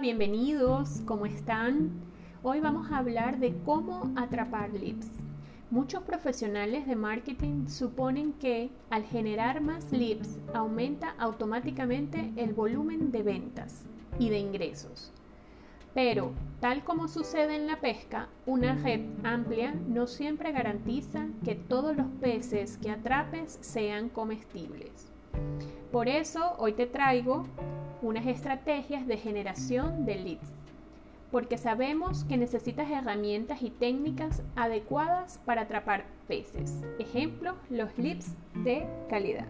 bienvenidos, ¿cómo están? Hoy vamos a hablar de cómo atrapar leads. Muchos profesionales de marketing suponen que al generar más leads aumenta automáticamente el volumen de ventas y de ingresos. Pero, tal como sucede en la pesca, una red amplia no siempre garantiza que todos los peces que atrapes sean comestibles. Por eso hoy te traigo unas estrategias de generación de leads, porque sabemos que necesitas herramientas y técnicas adecuadas para atrapar peces. Ejemplo, los leads de calidad.